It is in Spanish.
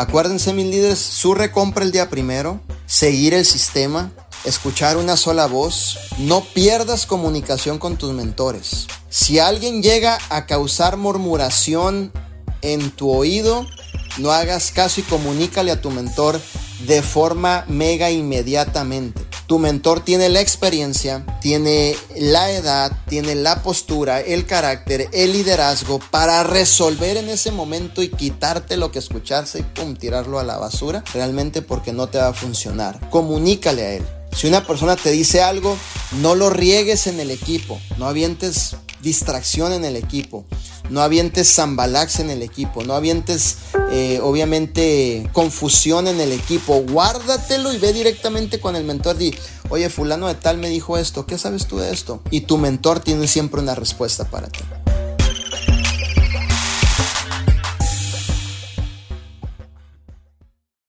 Acuérdense mis líderes, su recompra el día primero, seguir el sistema, escuchar una sola voz, no pierdas comunicación con tus mentores. Si alguien llega a causar murmuración en tu oído, no hagas caso y comunícale a tu mentor de forma mega inmediatamente. Tu mentor tiene la experiencia, tiene la edad, tiene la postura, el carácter, el liderazgo para resolver en ese momento y quitarte lo que escucharse y pum, tirarlo a la basura, realmente porque no te va a funcionar. Comunícale a él. Si una persona te dice algo, no lo riegues en el equipo, no avientes distracción en el equipo, no avientes zambalax en el equipo, no avientes eh, obviamente confusión en el equipo, guárdatelo y ve directamente con el mentor, di, oye fulano de tal me dijo esto, ¿qué sabes tú de esto? Y tu mentor tiene siempre una respuesta para ti.